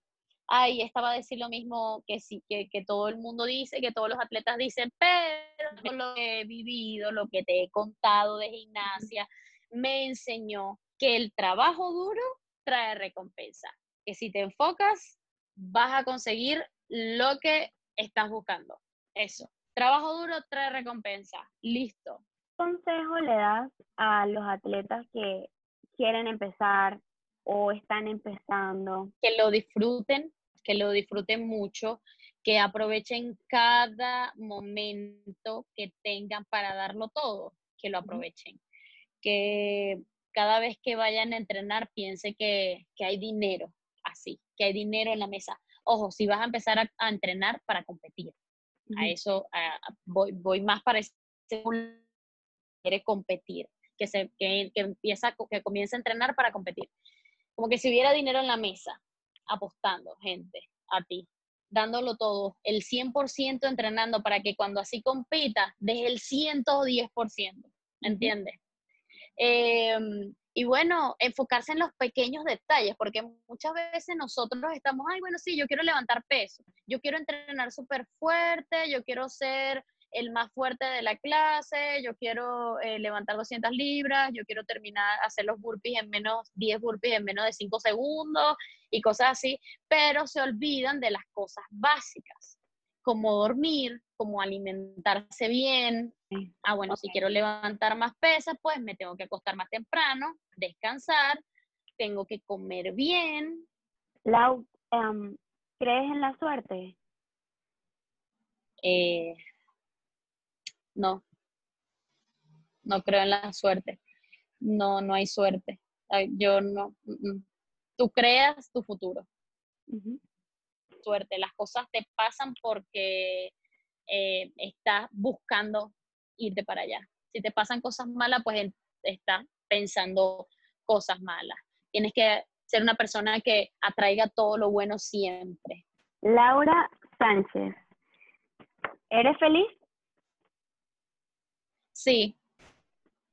ay, estaba a decir lo mismo que sí, que, que todo el mundo dice, que todos los atletas dicen, pero lo que he vivido, lo que te he contado de gimnasia, me enseñó que el trabajo duro trae recompensa, que si te enfocas, vas a conseguir lo que estás buscando. Eso. Trabajo duro trae recompensa. Listo. ¿Qué consejo le das a los atletas que quieren empezar o están empezando. Que lo disfruten, que lo disfruten mucho, que aprovechen cada momento que tengan para darlo todo, que lo aprovechen. Que cada vez que vayan a entrenar piense que, hay dinero, así, que hay dinero en la mesa. Ojo, si vas a empezar a, entrenar para competir, a eso voy, voy más para ese quiere competir, que, se, que, que, empieza, que comience a entrenar para competir como que si hubiera dinero en la mesa, apostando gente a ti, dándolo todo, el 100% entrenando para que cuando así compita, deje el 110%, ¿entiendes? Em, y bueno, enfocarse en los pequeños detalles, porque muchas veces nosotros estamos, ay, bueno, sí, yo quiero levantar peso, yo quiero entrenar súper fuerte, yo quiero ser el más fuerte de la clase, yo quiero eh, levantar 200 libras, yo quiero terminar, hacer los burpees en menos, 10 burpees en menos de 5 segundos y cosas así, pero se olvidan de las cosas básicas, como dormir, como alimentarse bien. Ah, bueno, si quiero levantar más pesas, pues me tengo que acostar más temprano, descansar, tengo que comer bien. Lau, em, ¿crees en la suerte? Eh, no, no creo en la suerte. No, no hay suerte. Yo no. Tú creas tu futuro. Suerte. Las cosas te pasan porque eh, estás buscando irte para allá. Si te pasan cosas malas, pues estás pensando cosas malas. Tienes que ser una persona que atraiga todo lo bueno siempre. Laura Sánchez, ¿eres feliz? Sí,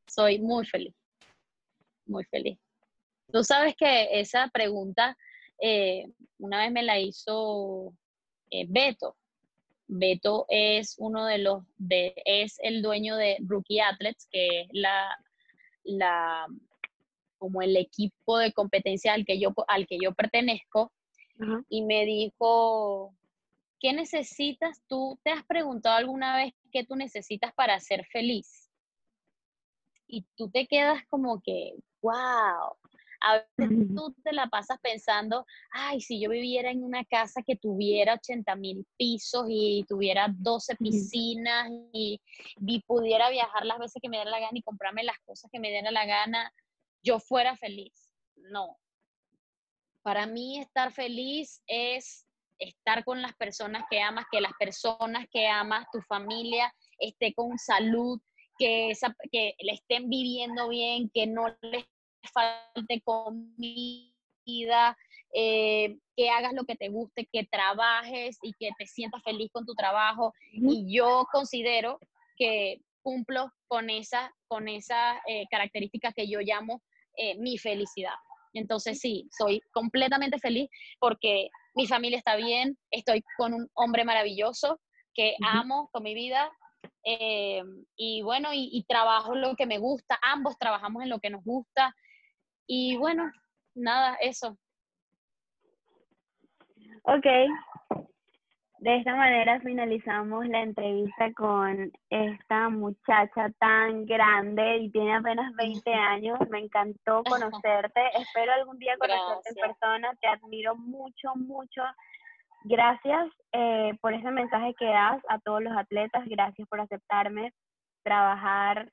soy muy feliz, muy feliz. Tú sabes que esa pregunta eh, una vez me la hizo eh, Beto. Beto es uno de los, de, es el dueño de Rookie Athletes, que es la, la, como el equipo de competencia al que yo, al que yo pertenezco, y me dijo, ¿qué necesitas tú? ¿Te has preguntado alguna vez qué tú necesitas para ser feliz? Y tú te quedas como que, wow, a veces tú te la pasas pensando, ay, si yo viviera en una casa que tuviera 80 mil pisos y tuviera 12 piscinas y, y, pudiera viajar las veces que me diera la gana y comprarme las cosas que me diera la gana, yo fuera feliz. No. Para mí estar feliz es estar con las personas que amas, que las personas que amas, tu familia, esté con salud, que, esa, que le estén viviendo bien, que no les falte comida, eh, que hagas lo que te guste, que trabajes y que te sientas feliz con tu trabajo. Y yo considero que cumplo con esa, con esa eh, característica que yo llamo eh, mi felicidad. Entonces sí, soy completamente feliz porque mi familia está bien, estoy con un hombre maravilloso que amo con mi vida y bueno, y, trabajo lo que me gusta, ambos trabajamos en lo que nos gusta y bueno, nada, eso. Ok. De esta manera finalizamos la entrevista con esta muchacha tan grande y tiene apenas 20 años. Me encantó conocerte. Espero algún día conocerte en persona. Te admiro mucho, mucho. Gracias eh, por ese mensaje que das a todos los atletas. Gracias por aceptarme, trabajar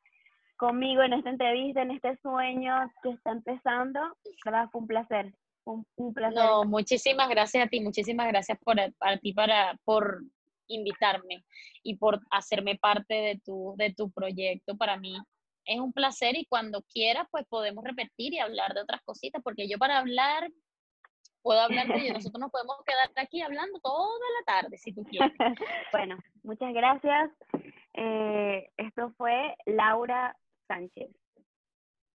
conmigo en esta entrevista, en este sueño que está empezando. ¿verdad? Fue un placer. Un, placer. No, muchísimas gracias a ti, muchísimas gracias por, a ti para, por invitarme y por hacerme parte de tu, de tu proyecto. Para mí es un placer y cuando quieras, pues podemos repetir y hablar de otras cositas, porque yo para hablar puedo hablar de ello. Nosotros nos podemos quedar aquí hablando toda la tarde, si tú quieres. (laughs) bueno, muchas gracias. Eh, esto fue Laura Sánchez.